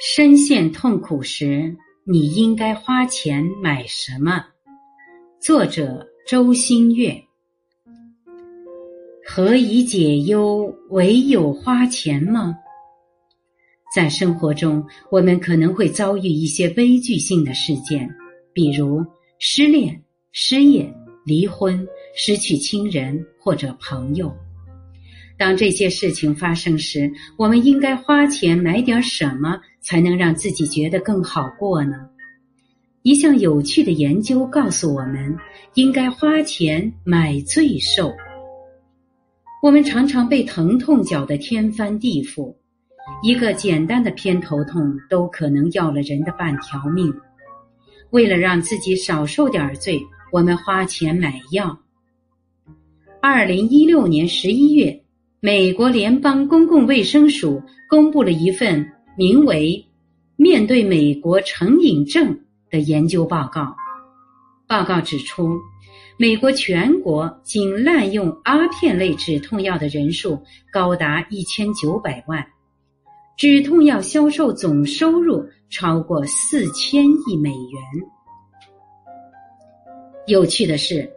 深陷痛苦时，你应该花钱买什么？作者周新月。何以解忧，唯有花钱吗？在生活中，我们可能会遭遇一些悲剧性的事件，比如失恋、失业、离婚、失去亲人或者朋友。当这些事情发生时，我们应该花钱买点什么，才能让自己觉得更好过呢？一项有趣的研究告诉我们，应该花钱买罪受。我们常常被疼痛搅得天翻地覆，一个简单的偏头痛都可能要了人的半条命。为了让自己少受点罪，我们花钱买药。二零一六年十一月，美国联邦公共卫生署公布了一份名为《面对美国成瘾症》的研究报告。报告指出。美国全国仅滥用阿片类止痛药的人数高达一千九百万，止痛药销售总收入超过四千亿美元。有趣的是，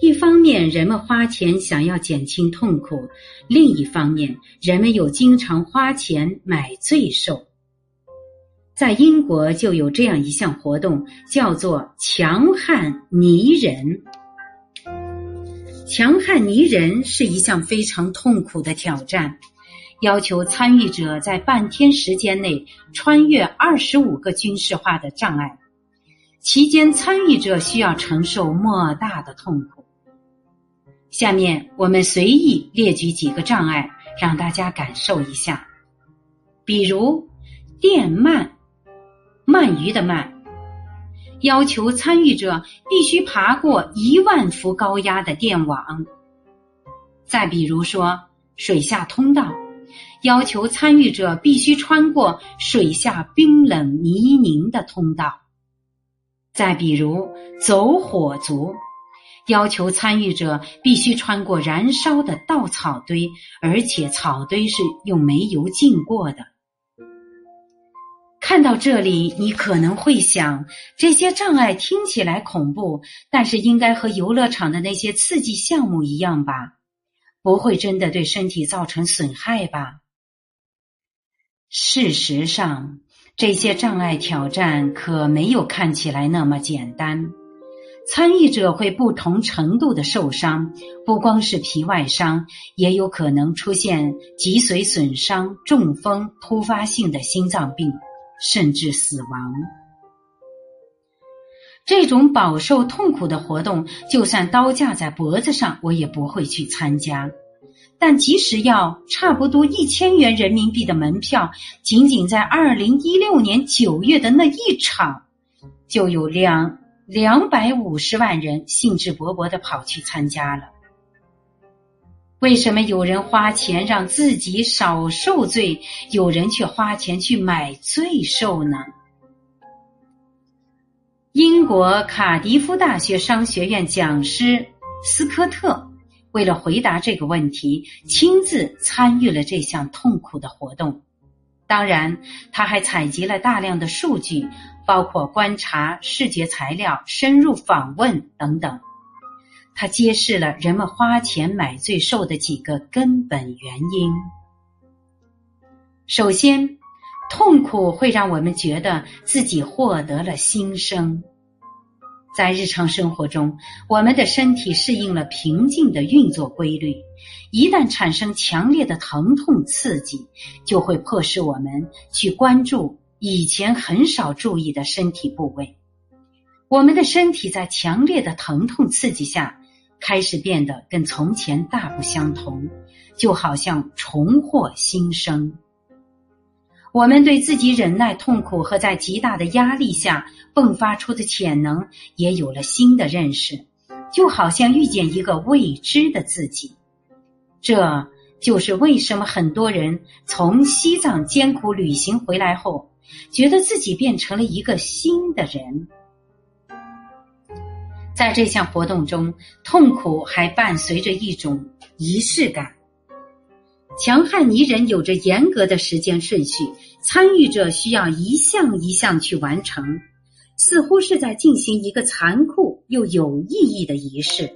一方面人们花钱想要减轻痛苦，另一方面人们又经常花钱买罪受。在英国就有这样一项活动，叫做“强悍泥人”。强悍泥人是一项非常痛苦的挑战，要求参与者在半天时间内穿越二十五个军事化的障碍，期间参与者需要承受莫大的痛苦。下面我们随意列举几个障碍，让大家感受一下，比如电鳗，鳗鱼的鳗。要求参与者必须爬过一万伏高压的电网。再比如说，水下通道，要求参与者必须穿过水下冰冷泥泞的通道。再比如，走火族，要求参与者必须穿过燃烧的稻草堆，而且草堆是用煤油浸过的。看到这里，你可能会想，这些障碍听起来恐怖，但是应该和游乐场的那些刺激项目一样吧？不会真的对身体造成损害吧？事实上，这些障碍挑战可没有看起来那么简单。参与者会不同程度的受伤，不光是皮外伤，也有可能出现脊髓损伤、中风、突发性的心脏病。甚至死亡。这种饱受痛苦的活动，就算刀架在脖子上，我也不会去参加。但即使要差不多一千元人民币的门票，仅仅在二零一六年九月的那一场，就有两两百五十万人兴致勃勃的跑去参加了。为什么有人花钱让自己少受罪，有人却花钱去买罪受呢？英国卡迪夫大学商学院讲师斯科特为了回答这个问题，亲自参与了这项痛苦的活动。当然，他还采集了大量的数据，包括观察、视觉材料、深入访问等等。他揭示了人们花钱买罪受的几个根本原因。首先，痛苦会让我们觉得自己获得了新生。在日常生活中，我们的身体适应了平静的运作规律，一旦产生强烈的疼痛刺激，就会迫使我们去关注以前很少注意的身体部位。我们的身体在强烈的疼痛刺激下。开始变得跟从前大不相同，就好像重获新生。我们对自己忍耐痛苦和在极大的压力下迸发出的潜能也有了新的认识，就好像遇见一个未知的自己。这就是为什么很多人从西藏艰苦旅行回来后，觉得自己变成了一个新的人。在这项活动中，痛苦还伴随着一种仪式感。强悍泥人有着严格的时间顺序，参与者需要一项一项去完成，似乎是在进行一个残酷又有意义的仪式。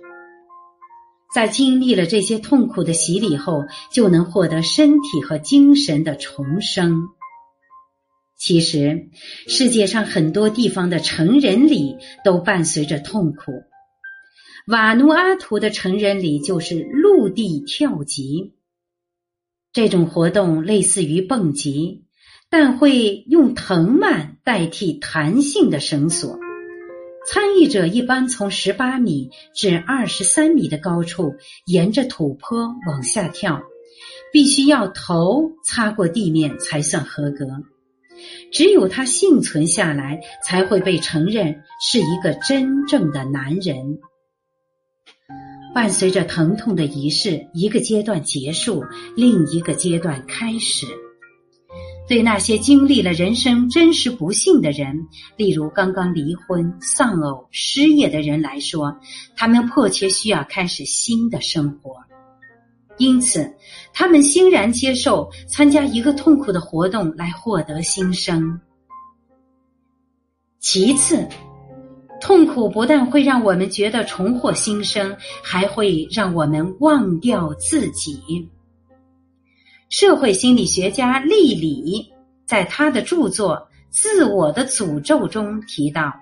在经历了这些痛苦的洗礼后，就能获得身体和精神的重生。其实，世界上很多地方的成人礼都伴随着痛苦。瓦努阿图的成人礼就是陆地跳级。这种活动类似于蹦极，但会用藤蔓代替弹性的绳索。参与者一般从十八米至二十三米的高处沿着土坡往下跳，必须要头擦过地面才算合格。只有他幸存下来，才会被承认是一个真正的男人。伴随着疼痛的仪式，一个阶段结束，另一个阶段开始。对那些经历了人生真实不幸的人，例如刚刚离婚、丧偶、失业的人来说，他们迫切需要开始新的生活。因此，他们欣然接受参加一个痛苦的活动来获得新生。其次。痛苦不但会让我们觉得重获新生，还会让我们忘掉自己。社会心理学家利里在他的著作《自我的诅咒》中提到，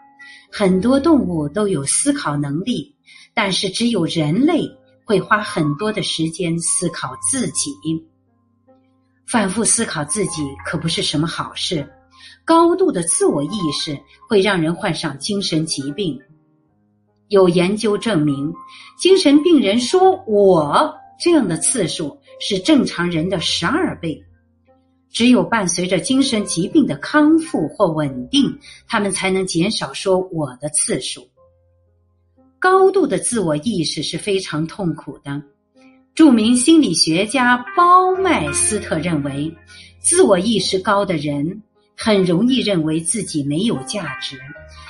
很多动物都有思考能力，但是只有人类会花很多的时间思考自己。反复思考自己可不是什么好事。高度的自我意识会让人患上精神疾病。有研究证明，精神病人说“我”这样的次数是正常人的十二倍。只有伴随着精神疾病的康复或稳定，他们才能减少说“我的”次数。高度的自我意识是非常痛苦的。著名心理学家包麦斯特认为，自我意识高的人。很容易认为自己没有价值，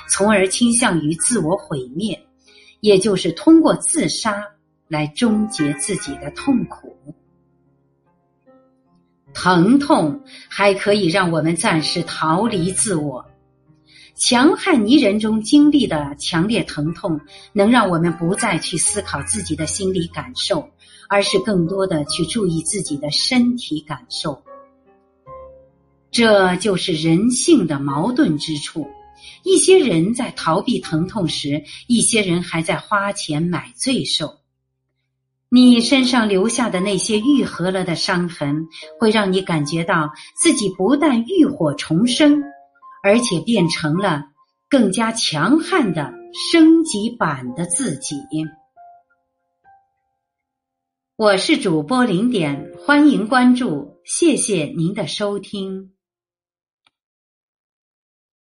从而倾向于自我毁灭，也就是通过自杀来终结自己的痛苦。疼痛还可以让我们暂时逃离自我。强悍泥人中经历的强烈疼痛，能让我们不再去思考自己的心理感受，而是更多的去注意自己的身体感受。这就是人性的矛盾之处。一些人在逃避疼痛时，一些人还在花钱买罪受。你身上留下的那些愈合了的伤痕，会让你感觉到自己不但浴火重生，而且变成了更加强悍的升级版的自己。我是主播零点，欢迎关注，谢谢您的收听。